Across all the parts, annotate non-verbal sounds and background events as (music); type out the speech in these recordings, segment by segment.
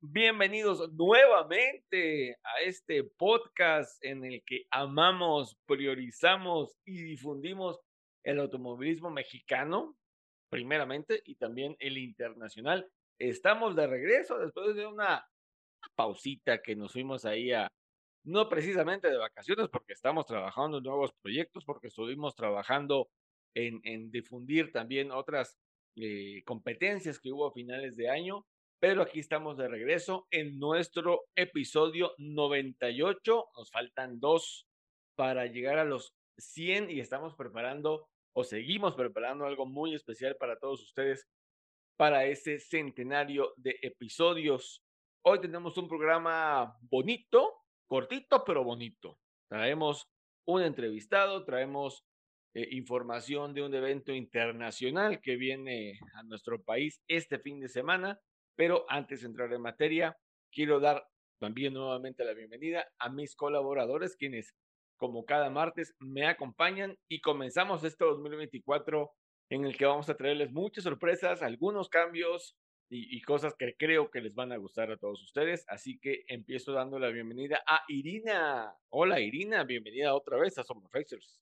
Bienvenidos nuevamente a este podcast en el que amamos, priorizamos y difundimos el automovilismo mexicano, primeramente, y también el internacional. Estamos de regreso después de una pausita que nos fuimos ahí a, no precisamente de vacaciones, porque estamos trabajando en nuevos proyectos, porque estuvimos trabajando en, difundir también otras eh, competencias que hubo a finales de año pero aquí estamos de regreso en nuestro episodio 98. Nos faltan dos para llegar a los 100 y estamos preparando o seguimos preparando algo muy especial para todos ustedes para ese centenario de episodios. Hoy tenemos un programa bonito, cortito, pero bonito. Traemos un entrevistado, traemos eh, información de un evento internacional que viene a nuestro país este fin de semana pero antes de entrar en materia, quiero dar también nuevamente la bienvenida a mis colaboradores, quienes como cada martes me acompañan y comenzamos este 2024 en el que vamos a traerles muchas sorpresas, algunos cambios y, cosas que creo que les van a gustar a todos ustedes. Así que empiezo dando la bienvenida a Irina. Hola Irina, bienvenida otra vez a Somos Racers.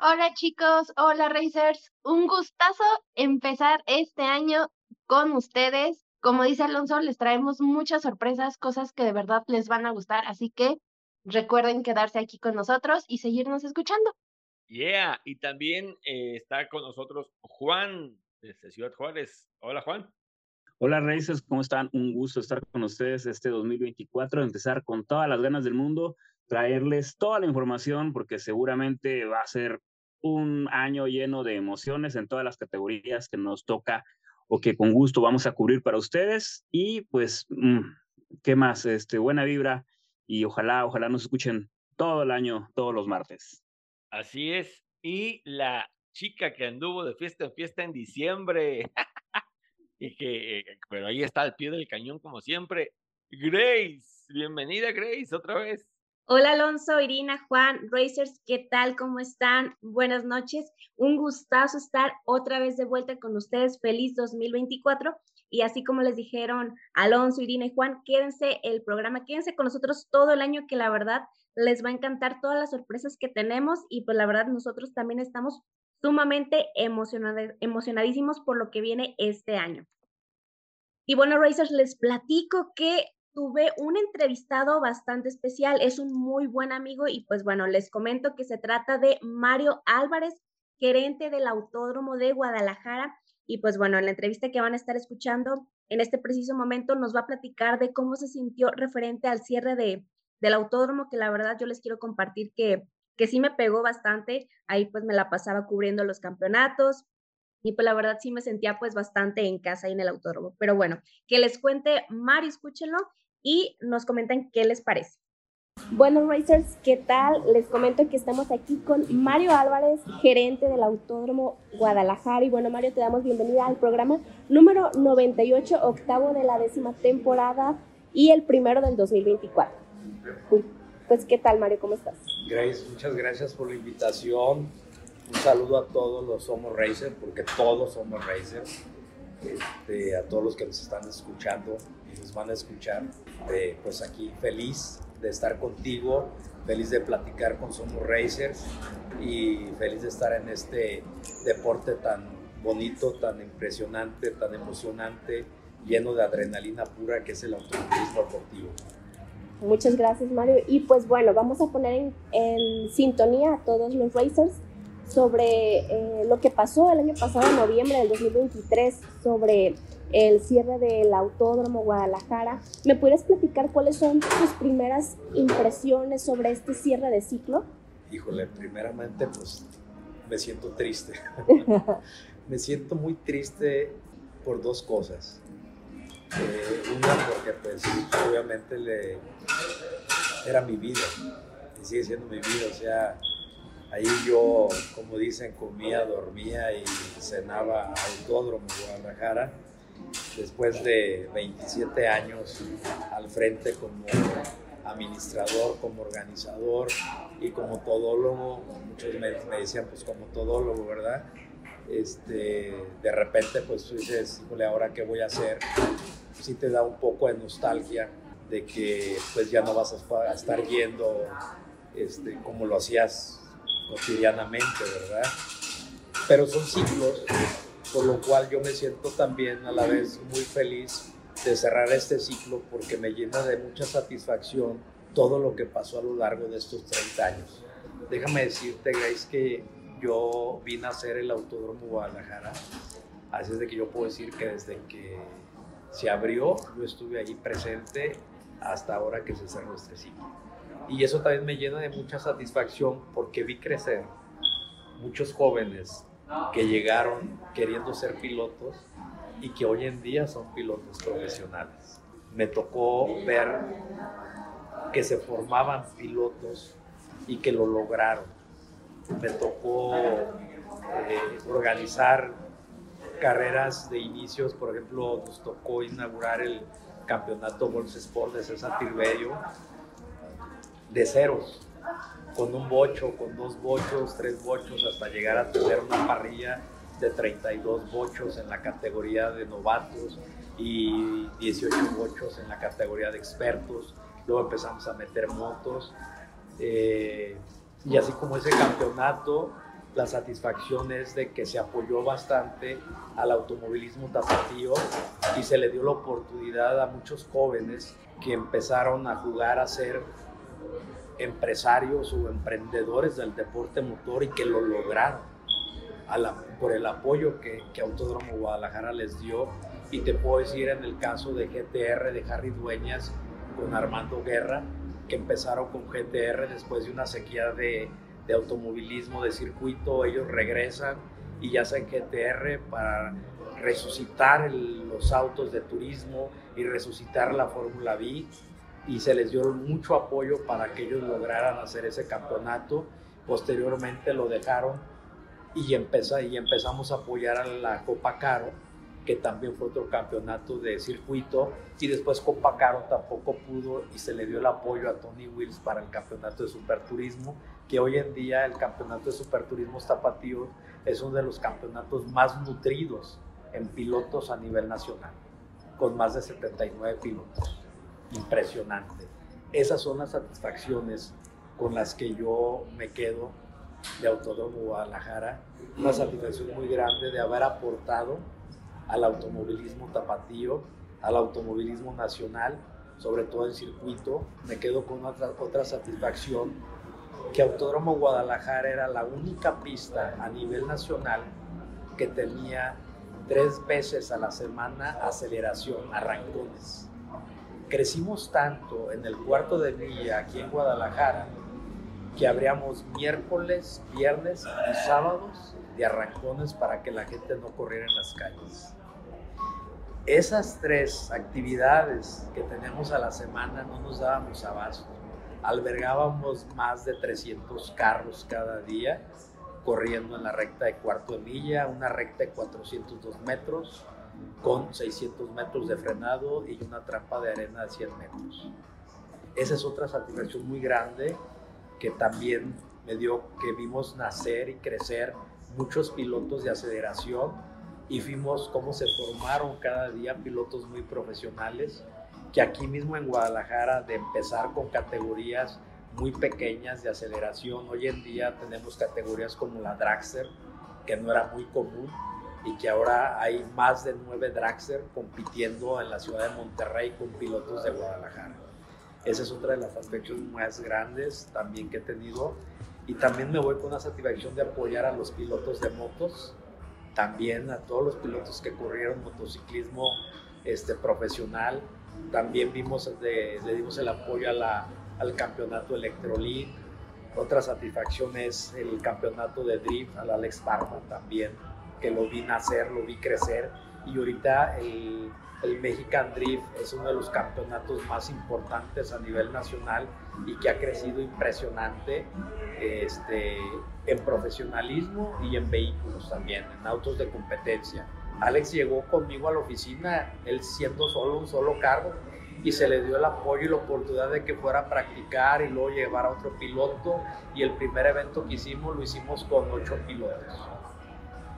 Hola chicos, hola Racers. Un gustazo empezar este año con ustedes. Como dice Alonso, les traemos muchas sorpresas, cosas que de verdad les van a gustar, así que recuerden quedarse aquí con nosotros y seguirnos escuchando. Yeah, y también eh, está con nosotros Juan desde Ciudad Juárez. Hola Juan. Hola Reyes, ¿cómo están? Un gusto estar con ustedes este 2024, empezar con todas las ganas del mundo, traerles toda la información porque seguramente va a ser un año lleno de emociones en todas las categorías que nos toca o que con gusto vamos a cubrir para ustedes. Y pues, mm, ¿qué más? Este, buena vibra y ojalá, ojalá nos escuchen todo el año, todos los martes. Así es. Y la chica que anduvo de fiesta en fiesta en diciembre. (laughs) y que, eh, pero ahí está al pie del cañón como siempre. Grace, bienvenida Grace, otra vez. Hola Alonso, Irina, Juan, Racers, ¿qué tal? ¿Cómo están? Buenas noches. Un gustazo estar otra vez de vuelta con ustedes. Feliz 2024. Y así como les dijeron Alonso, Irina y Juan, quédense el programa, quédense con nosotros todo el año que la verdad les va a encantar todas las sorpresas que tenemos y pues la verdad nosotros también estamos sumamente emocionadísimos por lo que viene este año. Y bueno, Racers, les platico que tuve un entrevistado bastante especial, es un muy buen amigo y pues bueno, les comento que se trata de Mario Álvarez, gerente del Autódromo de Guadalajara. Y pues bueno, en la entrevista que van a estar escuchando en este preciso momento nos va a platicar de cómo se sintió referente al cierre de, del autódromo, que la verdad yo les quiero compartir que, que sí me pegó bastante. Ahí pues me la pasaba cubriendo los campeonatos, y pues la verdad sí me sentía pues bastante en casa ahí en el autódromo. Pero bueno, que les cuente Mario, escúchenlo y nos comentan qué les parece. Bueno, Racers, ¿qué tal? Les comento que estamos aquí con Mario Álvarez, gerente del Autódromo Guadalajara. Y bueno, Mario, te damos bienvenida al programa número 98, octavo de la décima temporada y el primero del 2024. Pues, ¿qué tal, Mario? ¿Cómo estás? Grace, muchas gracias por la invitación. Un saludo a todos los Somos Racers, porque todos somos Racers. Este, a todos los que nos están escuchando y nos van a escuchar. pues aquí feliz de estar contigo, feliz de platicar con Somos Racers y feliz de estar en este deporte tan bonito, tan impresionante, tan emocionante, lleno de adrenalina pura que es el automovilismo deportivo. Muchas gracias Mario. Y pues bueno, vamos a poner en, en sintonía a todos los racers sobre eh, lo que pasó el año pasado, en noviembre del 2023, sobre el cierre del Autódromo Guadalajara. ¿Me puedes platicar cuáles son tus primeras impresiones sobre este cierre de ciclo? Híjole, primeramente pues me siento triste. (laughs) me siento muy triste por dos cosas. Eh, una porque pues obviamente le, era mi vida y sigue siendo mi vida, o sea, ahí yo, como dicen, comía, dormía y cenaba Autódromo Guadalajara después de 27 años al frente como administrador, como organizador y como todólogo, muchos me, decían pues como todólogo, ¿verdad? Este, de repente pues tú dices, híjole, ahora qué voy a hacer, sí te da un poco de nostalgia de que pues ya no vas a estar yendo este, como lo hacías cotidianamente, ¿verdad? Pero son ciclos, por lo cual yo me siento también a la vez muy feliz de cerrar este ciclo porque me llena de mucha satisfacción todo lo que pasó a lo largo de estos 30 años. Déjame decirte, Grace, que yo vine a hacer el Autódromo Guadalajara, así es de que yo puedo decir que desde que se abrió, yo estuve ahí presente hasta ahora que se cerró este ciclo. Y eso también me llena de mucha satisfacción porque vi crecer muchos jóvenes que llegaron queriendo ser pilotos y que hoy en día son pilotos profesionales. Me tocó ver que se formaban pilotos y que lo lograron. Me tocó eh, organizar carreras de inicios, por ejemplo, nos tocó inaugurar el campeonato Golf Sport de César de ceros, con un bocho, con dos bochos, tres bochos, hasta llegar a tener una parrilla de 32 bochos en la categoría de novatos y 18 bochos en la categoría de expertos. Luego empezamos a meter motos. Eh, y así como ese campeonato, la satisfacción es de que se apoyó bastante al automovilismo tapatío y se le dio la oportunidad a muchos jóvenes que empezaron a jugar a ser empresarios o emprendedores del deporte motor y que lo lograron por el apoyo que, que, Autódromo Guadalajara les dio. Y te puedo decir en el caso de GTR de Harry Dueñas con Armando Guerra, que empezaron con GTR después de una sequía de, automovilismo de circuito, ellos regresan y ya hacen GTR para resucitar los autos de turismo y resucitar la Fórmula V y se les dio mucho apoyo para que ellos lograran hacer ese campeonato. Posteriormente lo dejaron y, empezó, y empezamos a apoyar a la Copa Caro, que también fue otro campeonato de circuito, y después Copa Caro tampoco pudo y se le dio el apoyo a Tony Wills para el campeonato de superturismo, que hoy en día el campeonato de superturismo tapatío es uno de los campeonatos más nutridos en pilotos a nivel nacional, con más de 79 pilotos. Impresionante. Esas son las satisfacciones con las que yo me quedo de Autódromo Guadalajara, una satisfacción muy grande de haber aportado al automovilismo tapatío, al automovilismo nacional, sobre todo en circuito. Me quedo con otra, otra satisfacción que Autódromo Guadalajara era la única pista a nivel nacional que tenía tres veces a la semana aceleración, arrancones. Crecimos tanto en el cuarto de milla aquí en Guadalajara que abríamos miércoles, viernes y sábados de arrancones para que la gente no corriera en las calles. Esas tres actividades que teníamos a la semana no nos dábamos abasto. Albergábamos más de 300 carros cada día corriendo en la recta de cuarto de milla, una recta de 402 metros con 600 metros de frenado y una trampa de arena de 100 metros. Esa es otra satisfacción muy grande que también me dio que vimos nacer y crecer muchos pilotos de aceleración y vimos cómo se formaron cada día pilotos muy profesionales que aquí mismo en Guadalajara de empezar con categorías muy pequeñas de aceleración, hoy en día tenemos categorías como la Dragster, que no era muy común y que ahora hay más de nueve Dragster compitiendo en la ciudad de Monterrey con pilotos de Guadalajara. Esa es otra de las satisfacciones más grandes también que he tenido. Y también me voy con una satisfacción de apoyar a los pilotos de motos, también a todos los pilotos que corrieron motociclismo este, profesional. También vimos, le dimos el apoyo a la, al campeonato Electrolink. Otra satisfacción es el campeonato de drift al Alex Parma también. Que lo vi nacer, lo vi crecer y ahorita el, el Mexican Drift es uno de los campeonatos más importantes a nivel nacional y que ha crecido impresionante este, en profesionalismo y en vehículos también, en autos de competencia. Alex llegó conmigo a la oficina, él siendo solo un solo cargo, y se le dio el apoyo y la oportunidad de que fuera a practicar y luego llevar a otro piloto. Y el primer evento que hicimos lo hicimos con ocho pilotos.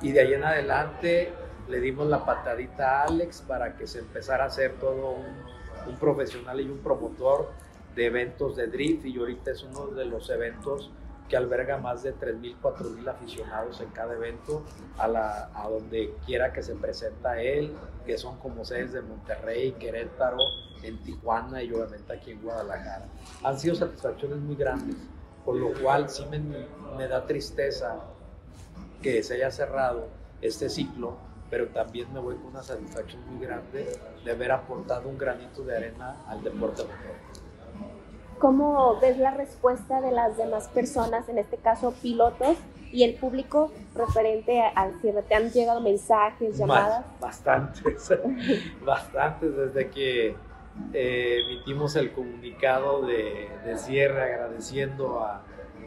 Y de ahí en adelante le dimos la patadita a Alex para que se empezara a hacer todo un, un profesional y un promotor de eventos de drift. Y ahorita es uno de los eventos que alberga más de 3.000, 4.000 aficionados en cada evento, a, la, a donde quiera que se presenta él, que son como sedes de Monterrey, Querétaro, en Tijuana y obviamente aquí en Guadalajara. Han sido satisfacciones muy grandes, por lo cual sí me, me da tristeza que se haya cerrado este ciclo, pero también me voy con una satisfacción muy grande de haber aportado un granito de arena al deporte. ¿Cómo ves la respuesta de las demás personas, en este caso pilotos y el público referente al cierre? ¿Te han llegado mensajes, llamadas? Bastantes, (laughs) bastantes desde que eh, emitimos el comunicado de, de cierre agradeciendo a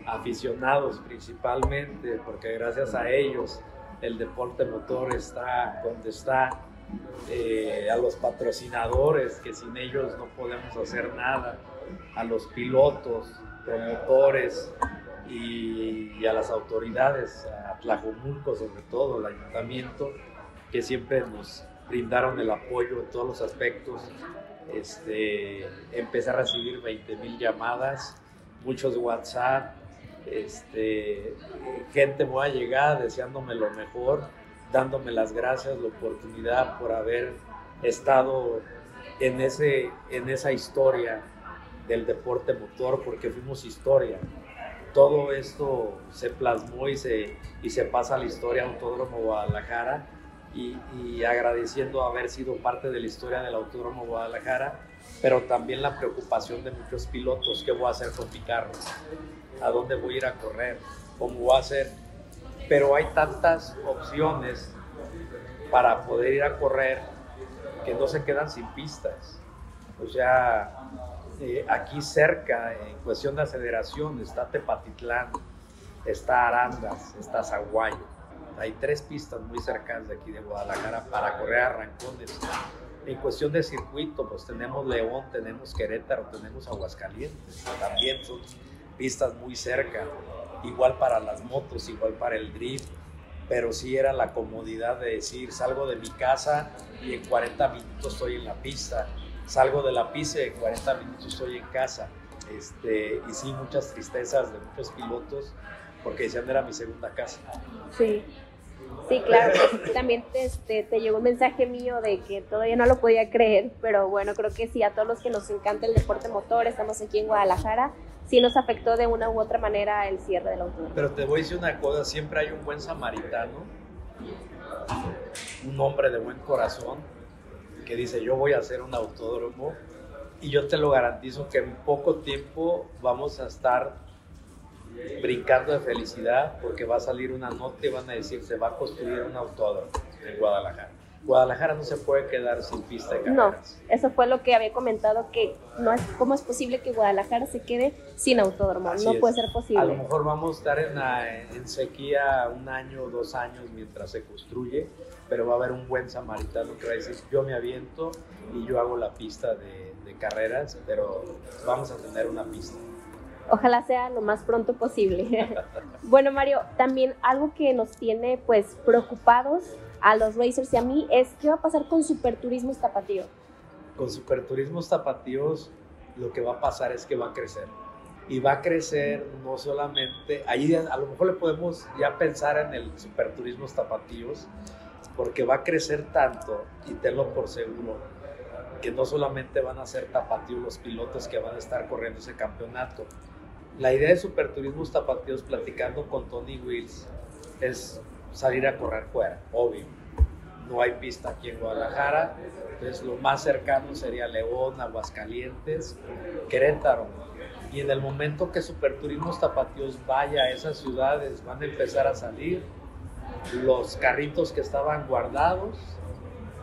aficionados principalmente, porque gracias a ellos el deporte motor está donde está, eh, a los patrocinadores, que sin ellos no podemos hacer nada, a los pilotos, promotores y, y, a las autoridades, a Tlajomulco sobre todo, el ayuntamiento, que siempre nos brindaron el apoyo en todos los aspectos. Este, empecé a recibir 20 mil llamadas, muchos WhatsApp, este, gente muy allegada deseándome lo mejor, dándome las gracias, la oportunidad por haber estado en, ese, en esa historia del deporte motor, porque fuimos historia. Todo esto se plasmó y se, y se pasa a la historia Autódromo Guadalajara y, y agradeciendo haber sido parte de la historia del Autódromo Guadalajara, pero también la preocupación de muchos pilotos, ¿qué voy a hacer con mi carro? ¿A dónde voy a ir a correr? ¿Cómo voy a hacer? Pero hay tantas opciones para poder ir a correr que no se quedan sin pistas. O sea, eh, aquí cerca, en cuestión de aceleración, está Tepatitlán, está Arandas, está Zaguayo. Hay tres pistas muy cercanas de aquí de Guadalajara para correr a arrancones. En cuestión de circuito, pues tenemos León, tenemos Querétaro, tenemos Aguascalientes. También son pistas muy cerca. Igual para las motos, igual para el drift. Pero sí era la comodidad de decir, salgo de mi casa y en 40 minutos estoy en la pista salgo de la pista y en 40 minutos estoy en casa. Este, y sí, muchas tristezas de muchos pilotos porque decían era mi segunda casa. Sí, sí, claro. También te, este, te llegó un mensaje mío de que todavía no lo podía creer, pero bueno, creo que sí, a todos los que nos encanta el deporte motor, estamos aquí en Guadalajara, sí nos afectó de una u otra manera el cierre del auto. Pero te voy a decir una cosa, siempre hay un buen samaritano, un hombre de buen corazón, que dice yo voy a hacer un autódromo y yo te lo garantizo que en poco tiempo vamos a estar brincando de felicidad porque va a salir una nota y van a decir se va a construir un autódromo en Guadalajara. Guadalajara no se puede quedar sin pista de carreras. No, eso fue lo que había comentado, que no es, ¿cómo es posible que Guadalajara se quede sin autódromo? Así no es. puede ser posible. A lo mejor vamos a estar en, la, en sequía un año o dos años mientras se construye, pero va a haber un buen samaritano que va a decir, yo me aviento y yo hago la pista de, de carreras, pero vamos a tener una pista. Ojalá sea lo más pronto posible. (laughs) bueno, Mario, también algo que nos tiene pues preocupados a los racers y a mí es qué va a pasar con Superturismos Tapatío. Con Superturismos Tapatíos lo que va a pasar es que va a crecer. Y va a crecer no solamente, ahí a lo mejor le podemos ya pensar en el Superturismos Tapatíos, porque va a crecer tanto, y tenlo por seguro, que no solamente van a ser tapatíos los pilotos que van a estar corriendo ese campeonato. La idea de Superturismos Tapatíos, platicando con Tony Wills, es salir a correr fuera, obvio. No hay pista aquí en Guadalajara, entonces lo más cercano sería León, Aguascalientes, Querétaro. Y en el momento que Superturismos Tapatíos vaya a esas ciudades, van a empezar a salir los carritos que estaban guardados,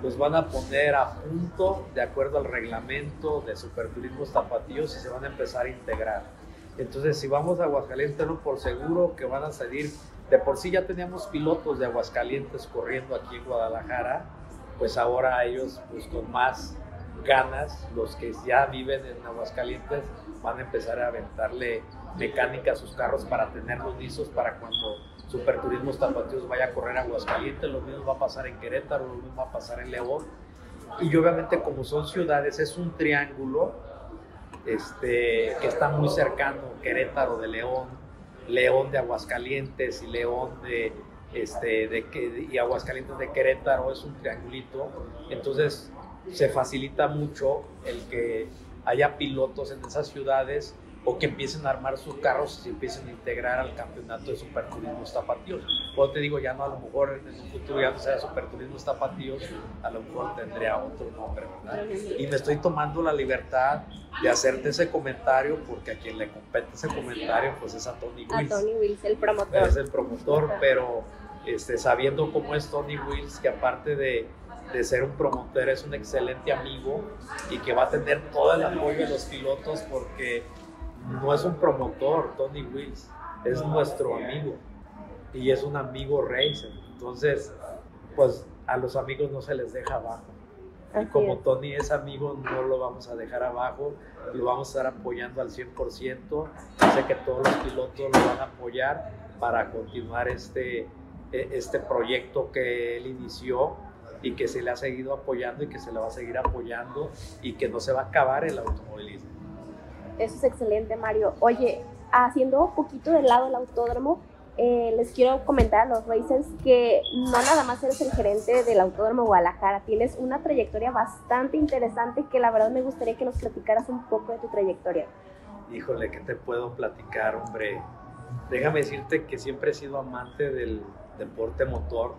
los van a poner a punto de acuerdo al reglamento de Superturismos Tapatíos y se van a empezar a integrar. Entonces, si vamos a Aguascalientes, no por seguro que van a salir. De por sí ya teníamos pilotos de Aguascalientes corriendo aquí en Guadalajara, pues ahora ellos, pues con más ganas, los que ya viven en Aguascalientes, van a empezar a aventarle mecánica a sus carros para tenerlos listos para cuando Superturismos Tapatíos vaya a correr a Aguascalientes, lo mismo va a pasar en Querétaro, lo mismo va a pasar en León. Y obviamente como son ciudades, es un triángulo este, que está muy cercano, Querétaro de León, León de Aguascalientes y León de, este, de, y Aguascalientes de Querétaro, es un triangulito. Entonces se facilita mucho el que haya pilotos en esas ciudades o que empiecen a armar sus carros y se empiecen a integrar al campeonato de superturismo tapatíos. O te digo, ya no, a lo mejor en un futuro ya no sea superturismo tapatíos, a lo mejor tendría otro nombre, ¿verdad? Y me estoy tomando la libertad de hacerte ese comentario porque a quien le compete ese comentario pues es a Tony Wills. A Tony Wills, el promotor. Es el promotor, pero este, sabiendo cómo es Tony Wills, que aparte de de ser un promotor, es un excelente amigo y que va a tener todo el apoyo de los pilotos porque no es un promotor, Tony Wills, es nuestro amigo y es un amigo racer. Entonces, pues a los amigos no se les deja abajo. y como Tony es amigo, no lo vamos a dejar abajo, lo vamos a estar apoyando al 100%. Sé que todos los pilotos lo van a apoyar para continuar este, e, este proyecto que él inició y que se le ha seguido apoyando y que se le va a seguir apoyando y que no se va a acabar el automovilismo. Eso es excelente, Mario. Oye, haciendo un poquito de lado el autódromo, eh, les quiero comentar a los racers que no nada más eres el gerente del Autódromo Guadalajara, tienes una trayectoria bastante interesante que la verdad me gustaría que nos platicaras un poco de tu trayectoria. Híjole, ¿qué te puedo platicar, hombre? Déjame decirte que siempre he sido amante del deporte motor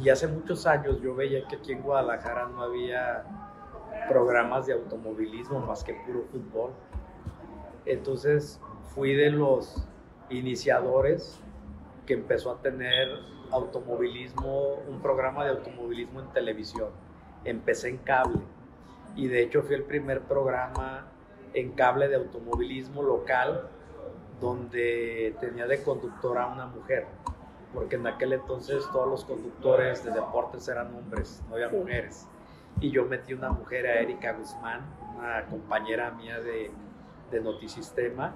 y hace muchos años yo veía que aquí en Guadalajara no había programas de automovilismo más que puro fútbol. Entonces fui de los iniciadores que empezó a tener automovilismo, un programa de automovilismo en televisión. Empecé en cable y de hecho fui el primer programa en cable de automovilismo local donde tenía de conductora a una mujer, porque en aquel entonces todos los conductores de deportes eran hombres, no había mujeres. Y yo metí una mujer a Erika Guzmán, una compañera mía de, de Notisistema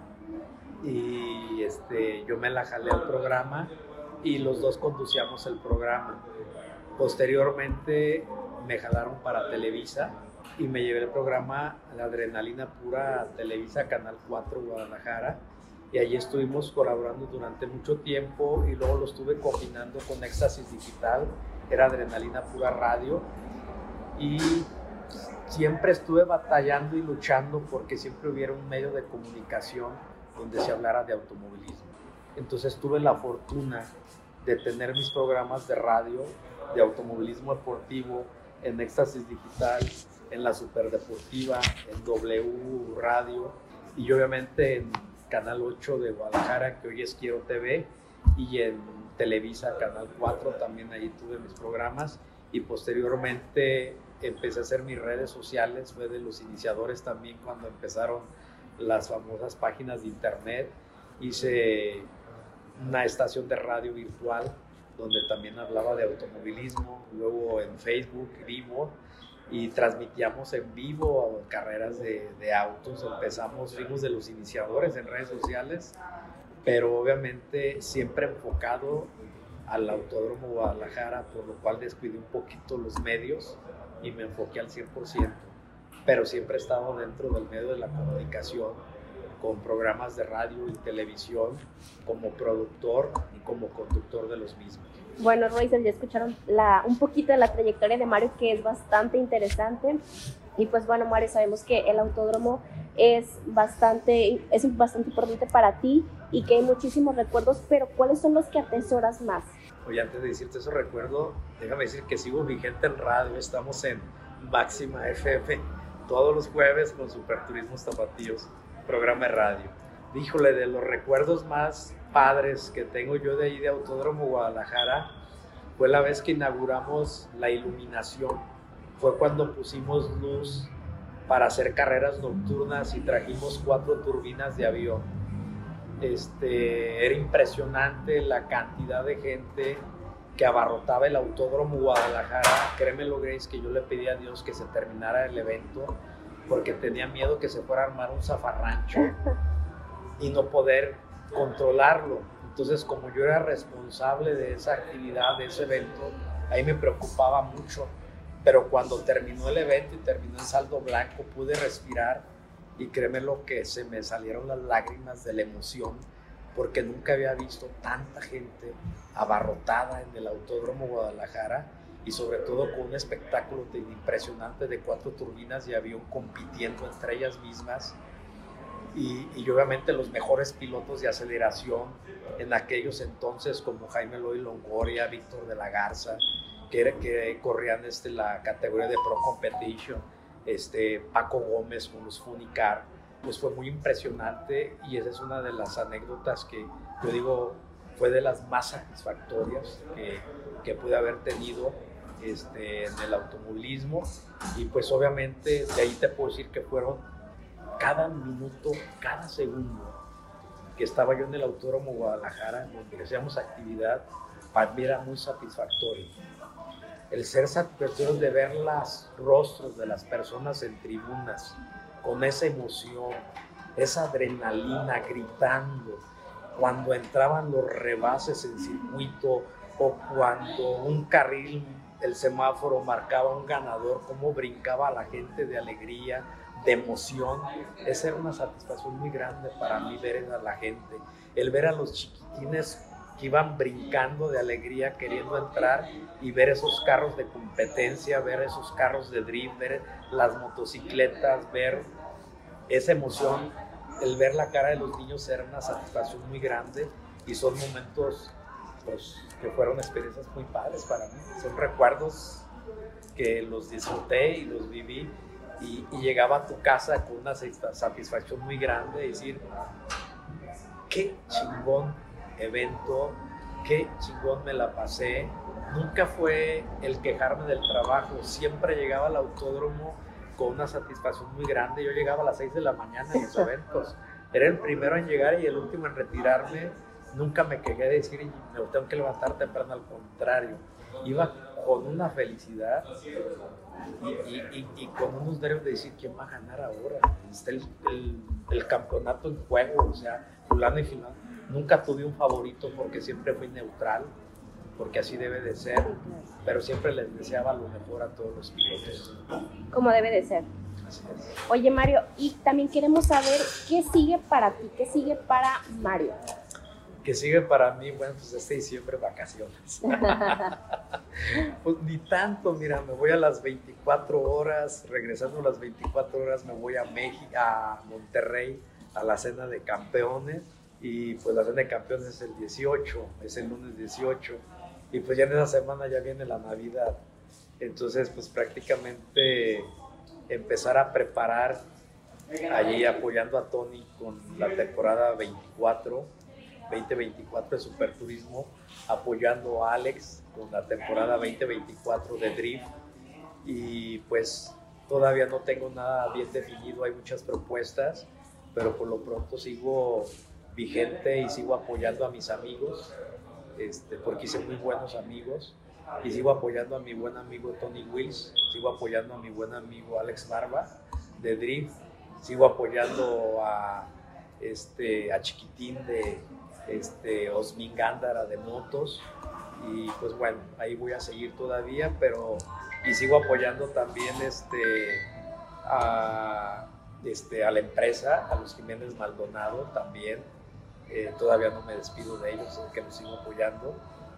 y este, yo me la jalé al programa y los dos conducíamos el programa. Posteriormente me jalaron para Televisa y me llevé el programa La Adrenalina Pura Televisa Canal 4 Guadalajara y allí estuvimos colaborando durante mucho tiempo y luego lo estuve combinando con Éxtasis Digital, era Adrenalina Pura Radio y siempre estuve batallando y luchando porque siempre hubiera un medio de comunicación donde se hablara de automovilismo. Entonces tuve la fortuna de tener mis programas de radio, de automovilismo deportivo, en Éxtasis Digital, en la Superdeportiva, en W Radio y obviamente en Canal 8 de Guadalajara, que hoy es Quiero TV, y en Televisa, Canal 4, también ahí tuve mis programas y posteriormente empecé a hacer mis redes sociales, fue de los iniciadores también cuando empezaron las famosas páginas de internet, hice una estación de radio virtual donde también hablaba de automovilismo, luego en Facebook vivo y transmitíamos en vivo carreras de, de, autos, empezamos, fuimos de los iniciadores en redes sociales, pero obviamente siempre enfocado al Autódromo Guadalajara, por lo cual descuidé un poquito los medios y me enfoqué al 100%, pero siempre he estado dentro del medio de la comunicación, con programas de radio y televisión, como productor y como conductor de los mismos. Bueno, Royce, ya escucharon la, un poquito de la trayectoria de Mario, que es bastante interesante. Y pues bueno, Mario, sabemos que el autódromo es bastante, es bastante importante para ti y que hay muchísimos recuerdos, pero ¿cuáles son los que atesoras más? Oye, antes de decirte eso recuerdo, déjame decir que sigo vigente en radio, estamos en Máxima FM todos los jueves con Superturismos Tapatíos, programa de radio. Díjole, de los recuerdos más padres que tengo yo de ahí de Autódromo Guadalajara fue la vez que inauguramos la iluminación. Fue cuando pusimos luz para hacer carreras nocturnas y trajimos cuatro turbinas de avión. Este, era impresionante la cantidad de gente que abarrotaba el Autódromo Guadalajara. Créemelo, Grace, que yo le pedí a Dios que se terminara el evento porque tenía miedo que se fuera a armar un zafarrancho (laughs) y no poder controlarlo. Entonces, como yo era responsable de esa actividad, de ese evento, ahí me preocupaba mucho. Pero cuando terminó el evento y terminó en saldo blanco, pude respirar y créeme lo que se me salieron las lágrimas de la emoción porque nunca había visto tanta gente abarrotada en el Autódromo Guadalajara y sobre todo con un espectáculo tan impresionante de cuatro turbinas de avión compitiendo entre ellas mismas. Y, y, obviamente los mejores pilotos de aceleración en aquellos entonces como Jaime Loy Longoria, Víctor de la Garza, que, que corrían este, la categoría de Pro Competition, este, Paco Gómez con los Funicar, pues fue muy impresionante y esa es una de las anécdotas que yo digo fue de las más satisfactorias que, que pude haber tenido este, en el automovilismo y pues obviamente de ahí te puedo decir que fueron cada minuto, cada segundo que estaba yo en el Autódromo Guadalajara, donde hacíamos actividad, para mí era muy satisfactorio. El ser satisfactorio de ver los rostros de las personas en tribunas, con esa emoción, esa adrenalina gritando, cuando entraban los rebases en circuito o cuando un carril, el semáforo marcaba un ganador, cómo brincaba la gente de alegría, de emoción. Esa era una satisfacción muy grande para mí ver a la gente, el ver a los chiquitines que iban brincando de alegría queriendo entrar y ver esos carros de competencia, ver esos carros de drift, ver las motocicletas, ver esa emoción, el ver la cara de los niños era una satisfacción muy grande y son momentos pues, que fueron experiencias muy padres para mí, son recuerdos que los disfruté y los viví y, y llegaba a tu casa con una satisfacción muy grande, decir, qué chingón evento, qué chingón me la pasé. Nunca fue el quejarme del trabajo, siempre llegaba al autódromo con una satisfacción muy grande. Yo llegaba a las 6 de la mañana en los (laughs) eventos. Era el primero en llegar y el último en retirarme. Nunca me quejé de decir, me tengo que levantar temprano, al contrario. Iba con una felicidad y, con unos nervios de decir, ¿quién va a ganar ahora? Está el, el, campeonato en juego, o sea, fulano y fulano Nunca tuve un favorito porque siempre fui neutral, porque así debe de ser, pero siempre les deseaba lo mejor a todos los pilotos. Como debe de ser. Así es. Oye Mario, y también queremos saber qué sigue para ti, qué sigue para Mario. ¿Qué sigue para mí? Bueno, pues este diciembre vacaciones. (laughs) pues ni tanto, mira, me voy a las 24 horas, regresando a las 24 horas me voy a México, a Monterrey, a la cena de campeones y pues la cena de campeones es el 18, es el lunes 18 y pues ya en esa semana ya viene la Navidad. Entonces pues prácticamente empezar a preparar allí apoyando a Tony con la temporada 24, 2024 de Superturismo, apoyando a Alex con la temporada 2024 de Drift y pues todavía no tengo nada bien definido, hay muchas propuestas, pero por lo pronto sigo vigente y sigo apoyando a mis amigos, este, porque hice muy buenos amigos, y sigo apoyando a mi buen amigo Tony Wills, sigo apoyando a mi buen amigo Alex Barba de Drift, sigo apoyando a, este, a Chiquitín de este, Osmin Gándara de motos, y pues bueno, ahí voy a seguir todavía, pero y sigo apoyando también este, este, a la empresa, a los Jiménez Maldonado también, eh, todavía no me despido de ellos, que los sigo apoyando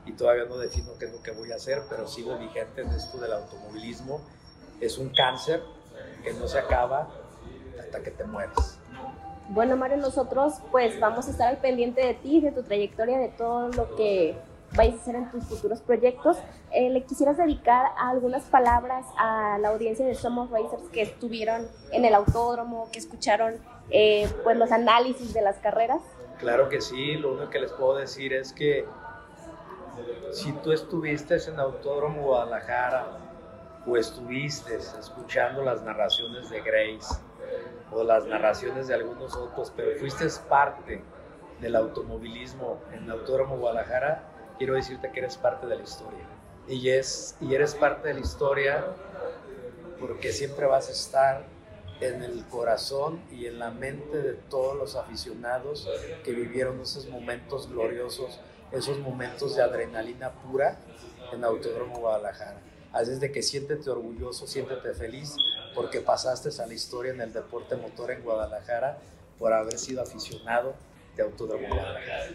y todavía no defino qué es lo que voy a hacer, pero sigo vigente en esto del automovilismo. Es un cáncer que no se acaba hasta que te mueres. Bueno, Mario, nosotros pues vamos a estar al pendiente de ti, de tu trayectoria, de todo lo que vais a hacer en tus futuros proyectos. Eh, ¿Le quisieras dedicar algunas palabras a la audiencia de Somos Racers que estuvieron en el autódromo, que escucharon eh, pues los análisis de las carreras? Claro que sí, lo único que les puedo decir es que si tú estuviste en Autódromo Guadalajara o estuviste escuchando las narraciones de Grace o las narraciones de algunos otros, pero fuiste parte del automovilismo en Autódromo Guadalajara, quiero decirte que eres parte de la historia. Y, es, y eres parte de la historia porque siempre vas a estar en el corazón y en la mente de todos los aficionados que vivieron esos momentos gloriosos, esos momentos de adrenalina pura en Autódromo Guadalajara. Así es de que siéntete orgulloso, siéntete feliz porque pasaste a la historia en el deporte motor en Guadalajara por haber sido aficionado de Autódromo Guadalajara.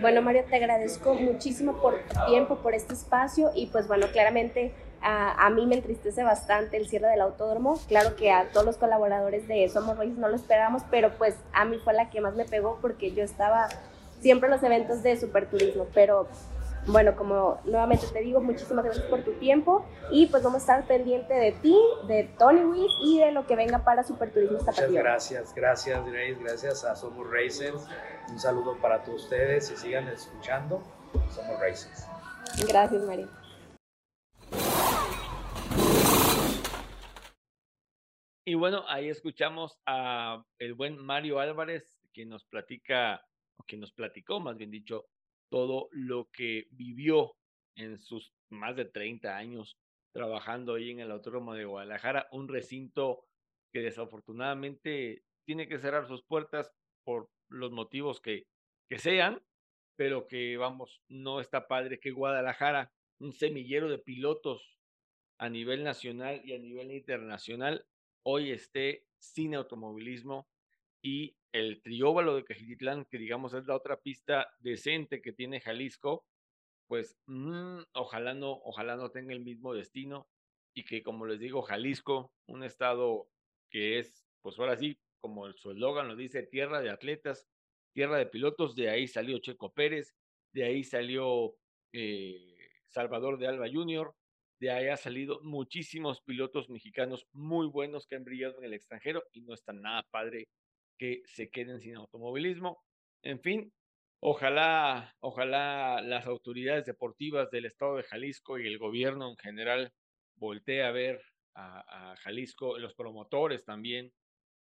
Bueno, Mario, te agradezco muchísimo por tu tiempo, por este espacio y pues bueno, claramente a, a, mí me entristece bastante el cierre del autódromo. Claro que a todos los colaboradores de Somos Reyes no lo esperábamos, pero pues a mí fue la que más me pegó porque yo estaba siempre en los eventos de superturismo, pero bueno, como nuevamente te digo, muchísimas gracias por tu tiempo y pues vamos a estar pendiente de ti, de Tony Wick y de lo que venga para Superturismo Muchas gracias, gracias Grace, gracias a Somos Racers. Un saludo para todos ustedes y sigan escuchando Somos Racers. Gracias, María. Y bueno, ahí escuchamos a el buen Mario Álvarez, que nos platica, o que nos platicó, más bien dicho, todo lo que vivió en sus más de 30 años trabajando ahí en el Autódromo de Guadalajara, un recinto que desafortunadamente tiene que cerrar sus puertas por los motivos que, que sean, pero que vamos, no está padre que Guadalajara, un semillero de pilotos a nivel nacional y a nivel internacional, hoy esté sin automovilismo y el trióbalo de Cajititlán, que digamos es la otra pista decente que tiene Jalisco, pues mm, ojalá no, ojalá no tenga el mismo destino y que como les digo, Jalisco, un estado que es, pues ahora sí, como su eslogan lo dice, tierra de atletas, tierra de pilotos, de ahí salió Checo Pérez, de ahí salió eh, Salvador de Alba Jr., de ahí ha salido muchísimos pilotos mexicanos muy buenos que han brillado en el extranjero y no está nada padre que se queden sin automovilismo. En fin, ojalá, ojalá las autoridades deportivas del estado de Jalisco y el gobierno en general voltee a ver a, a Jalisco, los promotores también,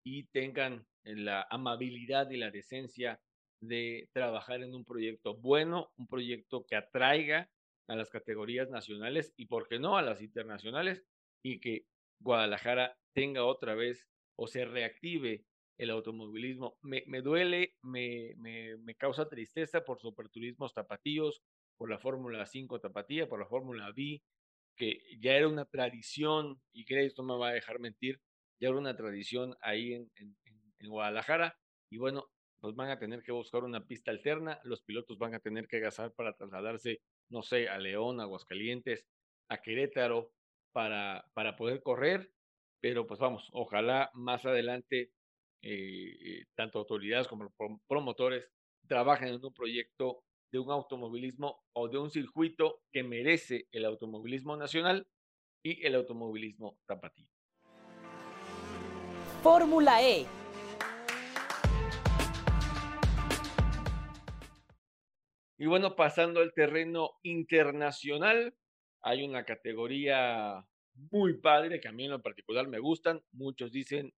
y tengan la amabilidad y la decencia de trabajar en un proyecto bueno, un proyecto que atraiga a las categorías nacionales y, por qué no, a las internacionales, y que Guadalajara tenga otra vez o se reactive el automovilismo. Me, me duele, me, me, me, causa tristeza por Superturismos Tapatíos, por la Fórmula 5 Tapatía, por la Fórmula V, que ya era una tradición, y que esto me va a dejar mentir, ya era una tradición ahí en, en, en Guadalajara, y bueno, pues van a tener que buscar una pista alterna, los pilotos van a tener que gastar para trasladarse, no sé, a León, a Aguascalientes, a Querétaro, para, para poder correr, pero pues vamos, ojalá más adelante eh, tanto autoridades como promotores trabajen en un proyecto de un automovilismo o de un circuito que merece el automovilismo nacional y el automovilismo tapatío. Fórmula E. Y bueno, pasando al terreno internacional, hay una categoría muy padre que a mí en lo particular me gustan. Muchos dicen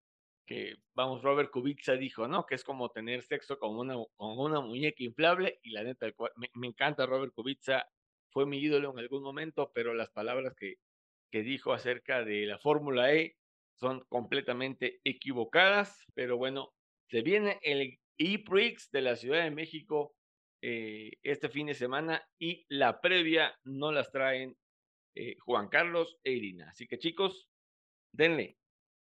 que, vamos, Robert Kubica dijo, ¿no? Que es como tener sexo con una, con una muñeca inflable y la neta, me, me encanta Robert Kubica, fue mi ídolo en algún momento, pero las palabras que, que dijo acerca de la Fórmula E son completamente equivocadas, pero bueno, se viene el E-Prix de la Ciudad de México eh, este fin de semana y la previa no las traen eh, Juan Carlos e Irina. Así que chicos, denle.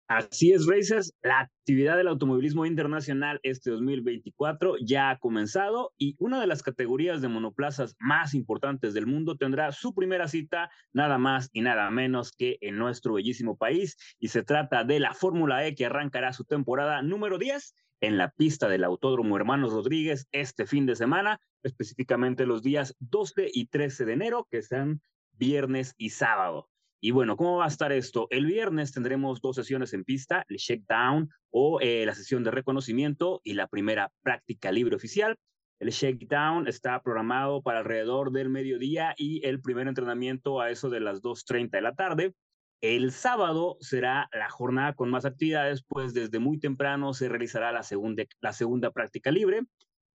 Así es, Racers. La actividad del automovilismo internacional este 2024 ya ha comenzado y una de las categorías de monoplazas más importantes del mundo tendrá su primera cita nada más y nada menos que en nuestro bellísimo país y se trata de la Fórmula E que arrancará su temporada número 10 en la pista del Autódromo Hermanos Rodríguez este fin de semana, específicamente los días 12 y 13 de enero, que serán viernes y sábado. Y bueno, ¿cómo va a estar esto? El viernes tendremos dos sesiones en pista, el check down o eh, la sesión de reconocimiento y la primera práctica libre oficial. El shakedown está programado para alrededor del mediodía y el primer entrenamiento a eso de las 2.30 de la tarde. El sábado será la jornada con más actividades, pues desde muy temprano se realizará la segunda, la segunda práctica libre,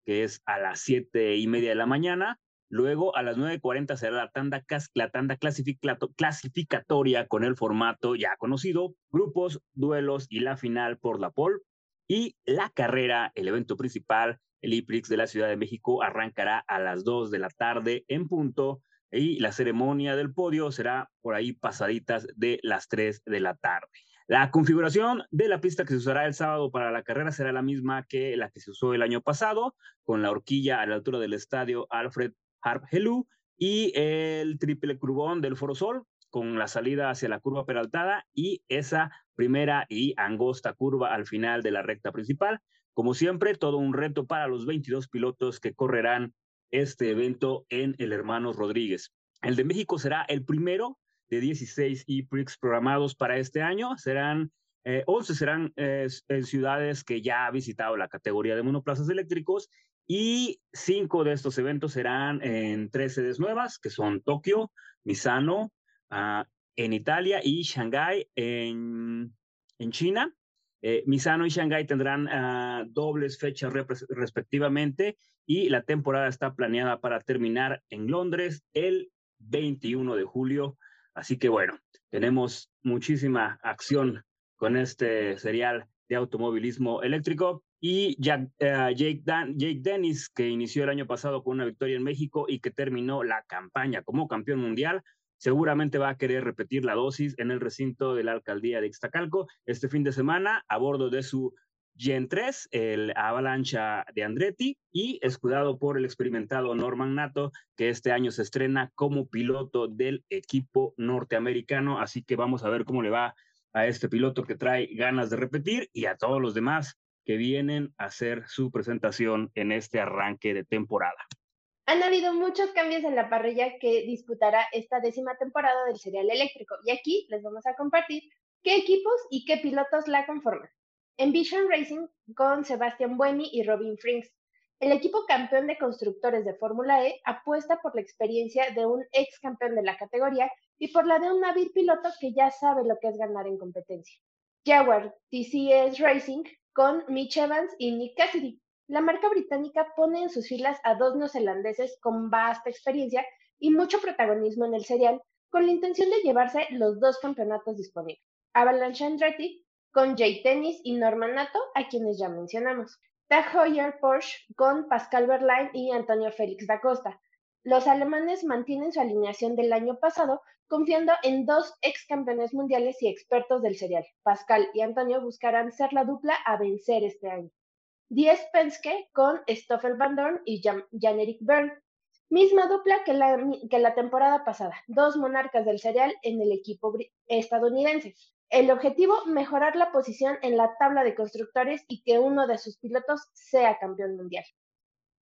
que es a las siete y media de la mañana. Luego a las 9.40 será la tanda, la tanda clasificatoria con el formato ya conocido, grupos, duelos y la final por la pole. Y la carrera, el evento principal, el IPRIX de la Ciudad de México, arrancará a las 2 de la tarde en punto y la ceremonia del podio será por ahí pasaditas de las 3 de la tarde. La configuración de la pista que se usará el sábado para la carrera será la misma que la que se usó el año pasado, con la horquilla a la altura del estadio Alfred Harp Helú y el triple curvón del Foro Sol, con la salida hacia la curva peraltada y esa primera y angosta curva al final de la recta principal. Como siempre, todo un reto para los 22 pilotos que correrán este evento en el Hermanos Rodríguez. El de México será el primero de 16 e-prix programados para este año. Serán 11 eh, serán en ciudades que ya ha visitado la categoría de monoplazas eléctricos y cinco de estos eventos serán en tres sedes nuevas, que son Tokio, Misano, uh, en Italia y Shanghái en, en China. Eh, Misano y Shanghái tendrán uh, dobles fechas respectivamente y la temporada está planeada para terminar en Londres el 21 de julio. Así que bueno, tenemos muchísima acción con este serial de automovilismo eléctrico. Y Dan, Jake Dennis, que inició el año pasado con una victoria en México y que terminó la campaña como campeón mundial, seguramente va a querer repetir la dosis en el recinto de la alcaldía de Ixtacalco este fin de semana a bordo de su Gen 3, el Avalancha de Andretti, y escudado por el experimentado Norman Nato, que este año se estrena como piloto del equipo norteamericano. Así que vamos a ver cómo le va a este piloto que trae ganas de repetir y a todos los demás que vienen a hacer su presentación en este arranque de temporada. Han habido muchos cambios en la parrilla que disputará esta décima temporada del serial eléctrico y aquí les vamos a compartir qué equipos y qué pilotos la conforman. Envision Racing con Sebastian Buemi y Robin Frings. El equipo campeón de constructores de Fórmula E apuesta por la experiencia de un ex campeón de la categoría y por la de un hábil piloto que ya sabe lo que es ganar en competencia. Jaguar TCS Racing con Mitch Evans y Nick Cassidy la marca británica pone en sus filas a dos neozelandeses con vasta experiencia y mucho protagonismo en el serial, con la intención de llevarse los dos campeonatos disponibles. Avalanche Andretti con Jay Tennis y Norman Nato, a quienes ya mencionamos. Tag Porsche con Pascal Verlaine y Antonio Félix da Costa. Los alemanes mantienen su alineación del año pasado, confiando en dos ex campeones mundiales y expertos del serial. Pascal y Antonio buscarán ser la dupla a vencer este año. 10 Penske con Stoffel Van Dorn y Jan-Eric Byrne. Misma dupla que la, que la temporada pasada, dos monarcas del serial en el equipo estadounidense. El objetivo, mejorar la posición en la tabla de constructores y que uno de sus pilotos sea campeón mundial.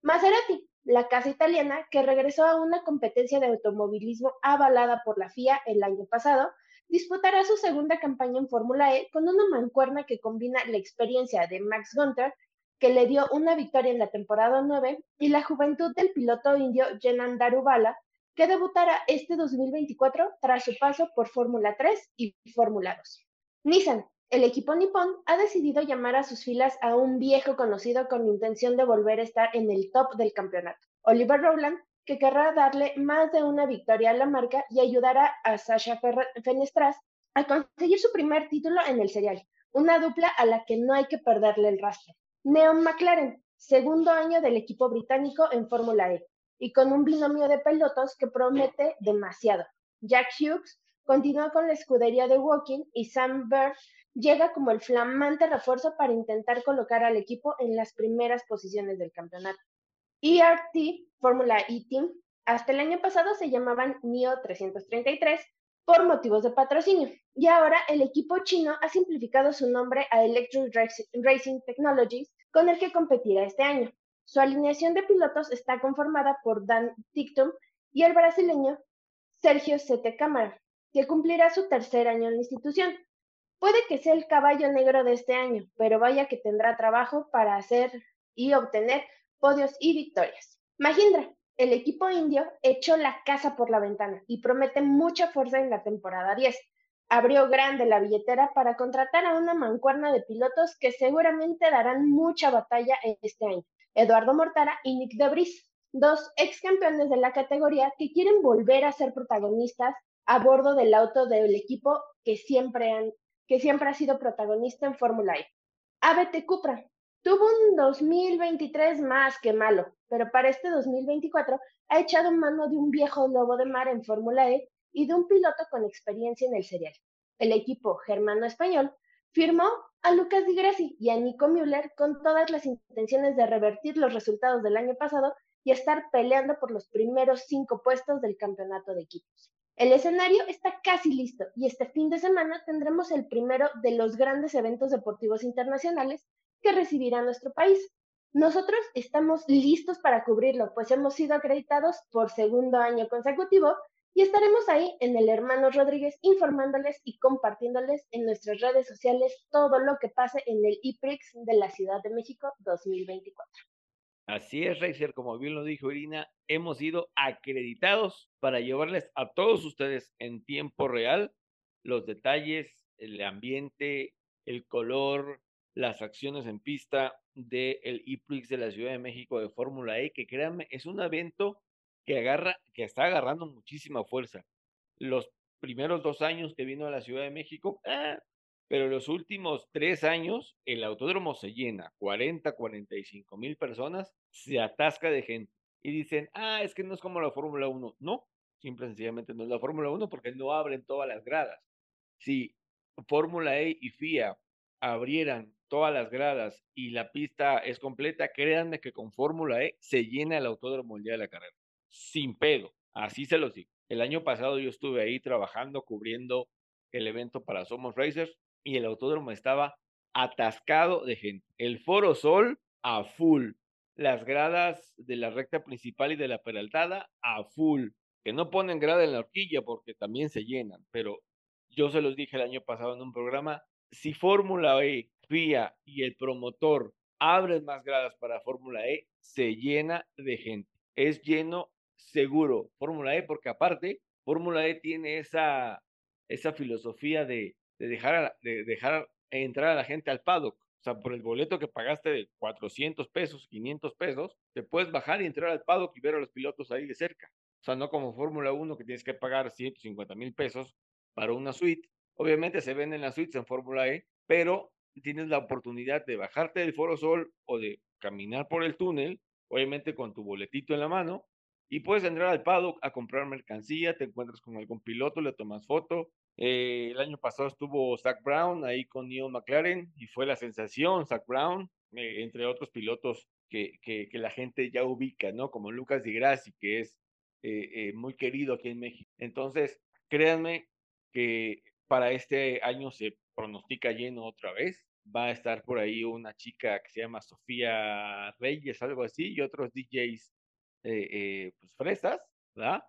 Maserati, la casa italiana que regresó a una competencia de automovilismo avalada por la FIA el año pasado, disputará su segunda campaña en Fórmula E con una mancuerna que combina la experiencia de Max Gunther que le dio una victoria en la temporada 9, y la juventud del piloto indio Jenan Darubala, que debutará este 2024 tras su paso por Fórmula 3 y Fórmula 2. Nissan, el equipo nipón, ha decidido llamar a sus filas a un viejo conocido con intención de volver a estar en el top del campeonato, Oliver Rowland, que querrá darle más de una victoria a la marca y ayudará a Sasha Fenestras a conseguir su primer título en el serial, una dupla a la que no hay que perderle el rastro. Neon McLaren, segundo año del equipo británico en Fórmula E, y con un binomio de pilotos que promete demasiado. Jack Hughes continúa con la escudería de Walking y Sam Bird llega como el flamante refuerzo para intentar colocar al equipo en las primeras posiciones del campeonato. ERT, Fórmula E Team, hasta el año pasado se llamaban NIO 333 por motivos de patrocinio. Y ahora el equipo chino ha simplificado su nombre a Electric Racing Technologies, con el que competirá este año. Su alineación de pilotos está conformada por Dan Tictum y el brasileño Sergio Sete Cámara, que cumplirá su tercer año en la institución. Puede que sea el caballo negro de este año, pero vaya que tendrá trabajo para hacer y obtener podios y victorias. Mahindra, el equipo indio, echó la casa por la ventana y promete mucha fuerza en la temporada 10. Abrió grande la billetera para contratar a una mancuerna de pilotos que seguramente darán mucha batalla este año. Eduardo Mortara y Nick Debris, dos ex campeones de la categoría que quieren volver a ser protagonistas a bordo del auto del equipo que siempre, ha sido protagonista en Fórmula E. ABT Cupra tuvo un 2023 más que malo, pero para este 2024 ha echado mano de un viejo lobo de mar en Fórmula E y de un piloto con experiencia en el serial. El equipo germano-español firmó a Lucas Di Grassi y a Nico Müller con todas las intenciones de revertir los resultados del año pasado y estar peleando por los primeros cinco puestos del campeonato de equipos. El escenario está casi listo y este fin de semana tendremos el primero de los grandes eventos deportivos internacionales que recibirá nuestro país. Nosotros estamos listos para cubrirlo, pues hemos sido acreditados por segundo año consecutivo y estaremos ahí en el Hermano Rodríguez informándoles y compartiéndoles en nuestras redes sociales todo lo que pase en el IPRIX de la Ciudad de México 2024. Así es, Racer, como bien lo dijo Irina, hemos sido acreditados para llevarles a todos ustedes en tiempo real los detalles, el ambiente, el color, las acciones en pista del de IPRIX de la Ciudad de México de Fórmula E, que créanme, es un evento que agarra, que está agarrando muchísima fuerza. Los primeros dos años que vino a la Ciudad de México, ah, pero los últimos tres años el autódromo se llena, 40, 45 mil personas, se atasca de gente. Y dicen, ah, es que no es como la Fórmula 1. No, simple y sencillamente no es la Fórmula 1 porque no abren todas las gradas. Si Fórmula E y FIA abrieran todas las gradas y la pista es completa, créanme que con Fórmula E se llena el autódromo el día de la carrera. Sin pedo, así se los digo. El año pasado yo estuve ahí trabajando, cubriendo el evento para Somos Racers y el autódromo estaba atascado de gente. El Foro Sol a full. Las gradas de la recta principal y de la peraltada a full. Que no ponen grada en la horquilla porque también se llenan. Pero yo se los dije el año pasado en un programa, si Fórmula E, FIA y el promotor abren más gradas para Fórmula E, se llena de gente. Es lleno seguro Fórmula E porque aparte, Fórmula E tiene esa, esa filosofía de de dejar, de dejar entrar a la gente al paddock. O sea, por el boleto que pagaste de 400 pesos, 500 pesos, te puedes bajar y entrar al paddock y ver a los pilotos ahí de cerca. O sea, no como Fórmula 1 que tienes que pagar 150 mil pesos para una suite. Obviamente se venden las suites en Fórmula E, pero tienes la oportunidad de bajarte del Foro Sol o de caminar por el túnel, obviamente con tu boletito en la mano, y puedes entrar al paddock a comprar mercancía, te encuentras con algún piloto, le tomas foto, eh, el año pasado estuvo Zach Brown ahí con Neil McLaren y fue la sensación, Zach Brown, eh, entre otros pilotos que, que, la gente ya ubica, ¿no? Como Lucas Di Grassi, que es eh, muy querido aquí en México. Entonces, créanme que para este año se pronostica lleno otra vez. Va a estar por ahí una chica que se llama Sofía Reyes, algo así, y otros DJs pues fresas, ¿verdad?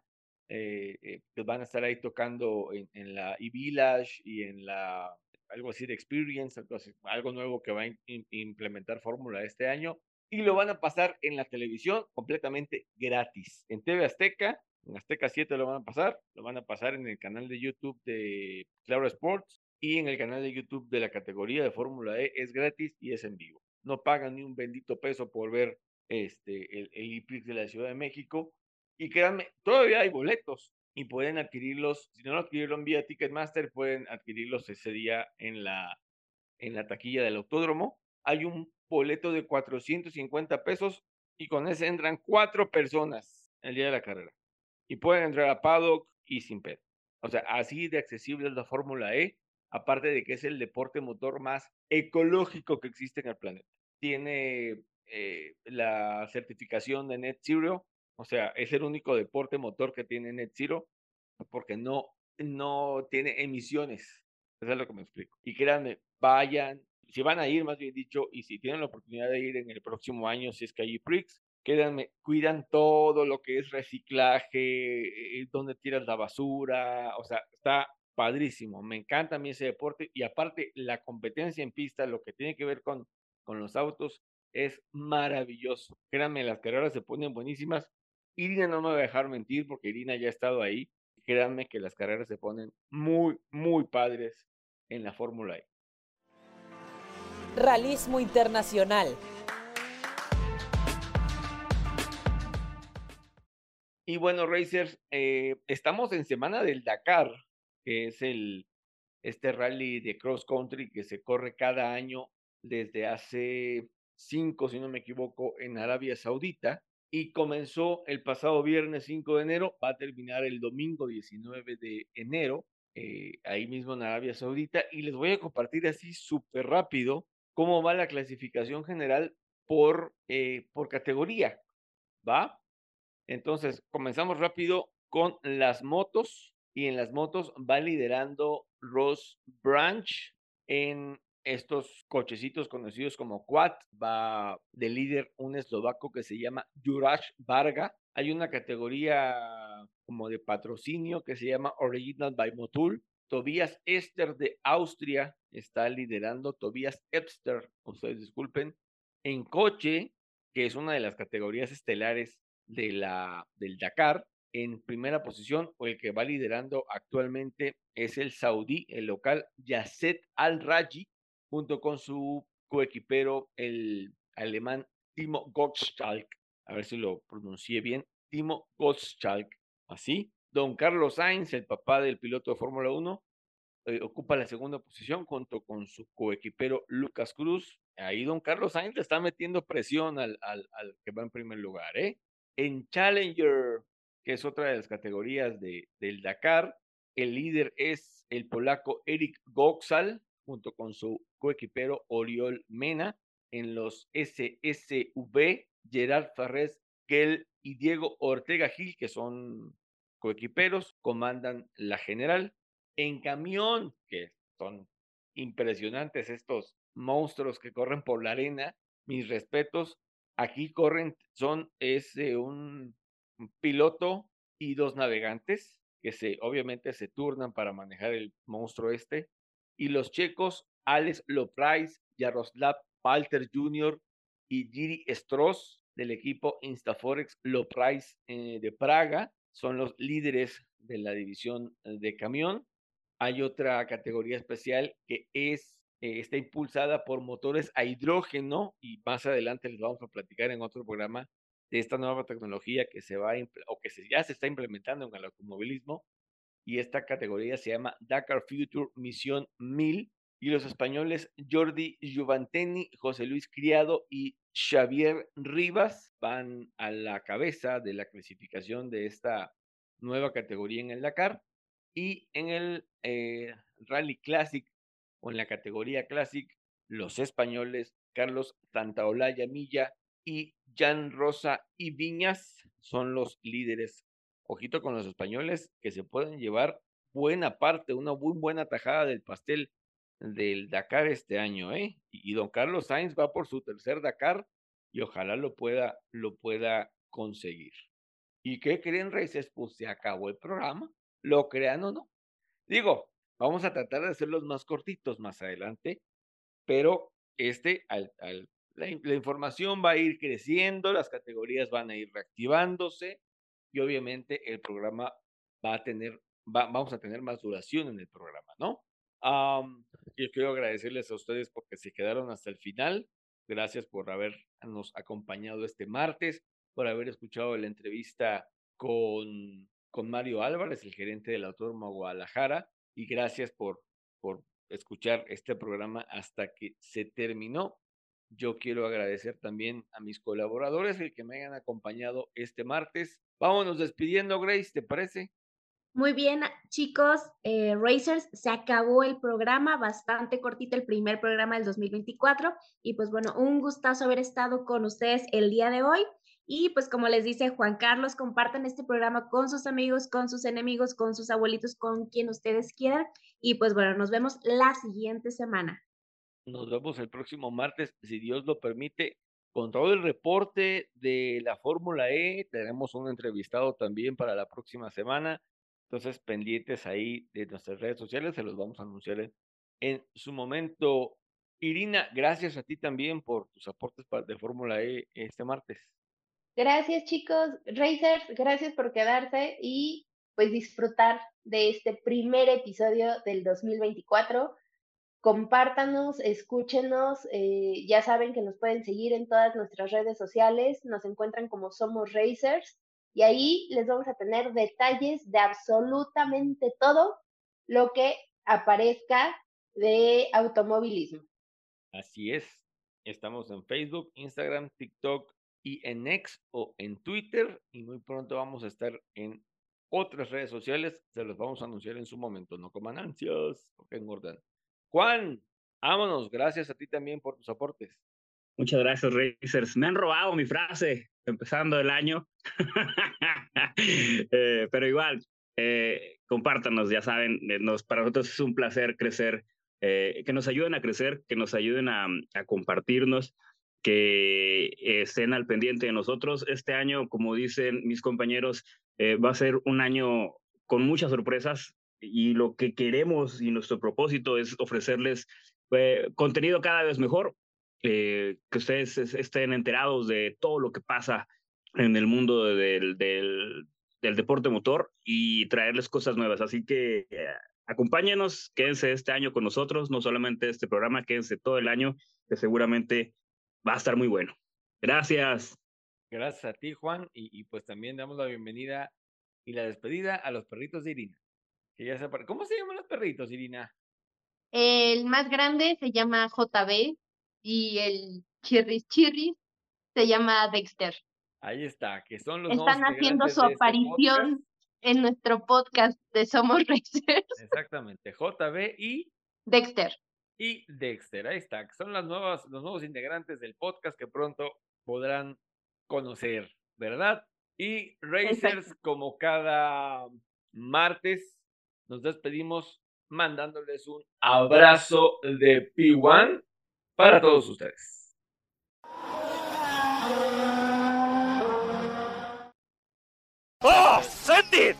eh, eh pues, van a estar ahí tocando en, la e-Village y en la algo así de Experience, algo, nuevo que va a implementar Fórmula este año. Y lo van a pasar en la televisión completamente gratis. En TV Azteca, en Azteca 7 lo van a pasar, lo van a pasar en el canal de YouTube de Claro Sports y en el canal de YouTube de la categoría de Fórmula E es gratis y es en vivo. No pagan ni un bendito peso por ver este, el, el IPRIX de la Ciudad de México y créanme, todavía hay boletos y pueden adquirirlos, si no lo adquirieron vía Ticketmaster, pueden adquirirlos ese día en la, en la taquilla del autódromo. Hay un boleto de 450 pesos y con ese entran cuatro personas el día de la carrera. Y pueden entrar a paddock y sin pedo. O sea, así de accesible es la Fórmula E, aparte de que es el deporte motor más ecológico que existe en el planeta. Tiene eh, la certificación de Net Zero, o sea, es el único deporte motor que tiene Net Zero porque no, no tiene emisiones. Eso es lo que me explico. Y créanme, vayan, si van a ir, más bien dicho, y si tienen la oportunidad de ir en el próximo año, si es que hay PRIX, créanme, cuidan todo lo que es reciclaje, eh, donde tiras la basura, o sea, está padrísimo. Me encanta a mí ese deporte y aparte la competencia en pista, lo que tiene que ver con, con los autos, es maravilloso. Créanme, las carreras se ponen buenísimas. Irina no me va a dejar mentir porque Irina ya ha estado ahí. Créanme que las carreras se ponen muy, muy padres en la Fórmula E. Realismo Internacional. Y bueno, Racers, eh, estamos en semana del Dakar, que es el, este rally de cross country que se corre cada año desde hace cinco, si no me equivoco, en Arabia Saudita. Y comenzó el pasado viernes 5 de enero, va a terminar el domingo 19 de enero, eh, ahí mismo en Arabia Saudita. Y les voy a compartir así súper rápido cómo va la clasificación general por, eh, por categoría. ¿Va? Entonces, comenzamos rápido con las motos y en las motos va liderando Ross Branch en estos cochecitos conocidos como Quad. Va de líder un eslovaco que se llama Juraj Varga. Hay una categoría como de patrocinio que se llama Original by Motul. Tobias Ester de Austria está liderando. Tobias Epster, ustedes disculpen. En coche, que es una de las categorías estelares de la, del Dakar. En primera posición, o el que va liderando actualmente, es el saudí, el local Yasset Al-Raji, junto con su coequipero, el alemán Timo Gottschalk. A ver si lo pronuncié bien. Timo Gottschalk. Así. Don Carlos Sainz, el papá del piloto de Fórmula 1, eh, ocupa la segunda posición junto con su coequipero Lucas Cruz. Ahí don Carlos Sainz le está metiendo presión al, al, al que va en primer lugar, ¿eh? En Challenger, que es otra de las categorías de, del Dakar, el líder es el polaco Eric Goxal, junto con su coequipero Oriol Mena. En los SSV, Gerard Farrés Gel y Diego Ortega Gil, que son coequiperos, comandan la general. En camión, que son impresionantes estos monstruos que corren por la arena, mis respetos, Aquí corren, son es un, piloto y dos navegantes que se obviamente se turnan para manejar el monstruo este. Y los checos, Alex Loprais, Jaroslav Palter Jr. y Giri Stross del equipo Instaforex Loprais eh, de Praga son los líderes de la división de camión. Hay otra categoría especial que es eh, está impulsada por motores a hidrógeno y más adelante les vamos a platicar en otro programa de esta nueva tecnología que se va o que ya se está implementando en el automovilismo y esta categoría se llama Dakar Future Misión 1000 y los españoles Jordi Juvanteni, José Luis Criado y Xavier Rivas van a la cabeza de la clasificación de esta nueva categoría en el Dakar y en el eh, Rally Classic o en la categoría Classic, los españoles Carlos Santaolalla Milla y Jan Rosa y Viñas son los líderes. Ojito con los españoles que se pueden llevar buena parte, una muy buena tajada del pastel del Dakar este año, ¿eh? Y, don Carlos Sainz va por su tercer Dakar y ojalá lo pueda, lo pueda conseguir. ¿Y qué creen, Reyes? Pues se acabó el programa, lo crean o no. Digo, Vamos a tratar de hacerlos más cortitos más adelante, pero este, la, información va a ir creciendo, las categorías van a ir reactivándose y obviamente el programa va a tener, vamos a tener más duración en el programa, ¿no? yo quiero agradecerles a ustedes porque se quedaron hasta el final. Gracias por habernos acompañado este martes, por haber escuchado la entrevista con, con Mario Álvarez, el gerente del Autódromo Guadalajara y gracias por, por escuchar este programa hasta que se terminó. Yo quiero agradecer también a mis colaboradores el que me hayan acompañado este martes. Vámonos despidiendo, Grace, ¿te parece? Muy bien, chicos, eh, Racers, se acabó el programa, bastante cortito el primer programa del 2024 y pues bueno, un gustazo haber estado con ustedes el día de hoy. Y pues como les dice Juan Carlos, compartan este programa con sus amigos, con sus enemigos, con sus abuelitos, con quien ustedes quieran. Y pues bueno, nos vemos la siguiente semana. Nos vemos el próximo martes, si Dios lo permite, con todo el reporte de la Fórmula E. Tenemos un entrevistado también para la próxima semana. Entonces, pendientes ahí de nuestras redes sociales, se los vamos a anunciar en, en su momento. Irina, gracias a ti también por tus aportes de Fórmula E este martes. Gracias chicos, Racers, gracias por quedarse y pues disfrutar de este primer episodio del 2024. Compártanos, escúchenos, eh, ya saben que nos pueden seguir en todas nuestras redes sociales, nos encuentran como Somos Racers y ahí les vamos a tener detalles de absolutamente todo lo que aparezca de automovilismo. Así es. Estamos en Facebook, Instagram, TikTok y en X o en Twitter. Y muy pronto vamos a estar en otras redes sociales. Se los vamos a anunciar en su momento. No coman ansias, porque engordan. Juan, vámonos. Gracias a ti también por tus aportes. Muchas gracias, Racers. Me han robado mi frase empezando el año. (laughs) Eh, pero igual, eh, compártanos, ya saben, eh, nos, para nosotros es un placer crecer eh, que nos ayuden a crecer, que nos ayuden a, a compartirnos, que estén al pendiente de nosotros. Este año, como dicen mis compañeros, va a ser un año con muchas sorpresas y lo que queremos y nuestro propósito es ofrecerles eh, contenido cada vez mejor, que ustedes estén enterados de todo lo que pasa en el mundo del, del, del deporte motor y traerles cosas nuevas. Así que acompáñenos, quédense este año con nosotros, no solamente este programa, quédense todo el año, que seguramente va a estar muy bueno. Gracias. Gracias a ti, Juan, y, pues también damos la bienvenida y la despedida a los perritos de Irina. Que ¿Cómo se llaman los perritos, Irina? El más grande se llama JB y el Chirris Chirris se llama Dexter. Ahí está, que son los Están haciendo su este aparición en nuestro podcast de Somos Racers. Exactamente, JB y Dexter. Y Dexter, ahí está. Son las nuevas, los nuevos integrantes del podcast que pronto podrán conocer, ¿verdad? Y Racers, como cada martes, nos despedimos mandándoles un abrazo de P1 para todos ustedes. ¡Oh, Sandy!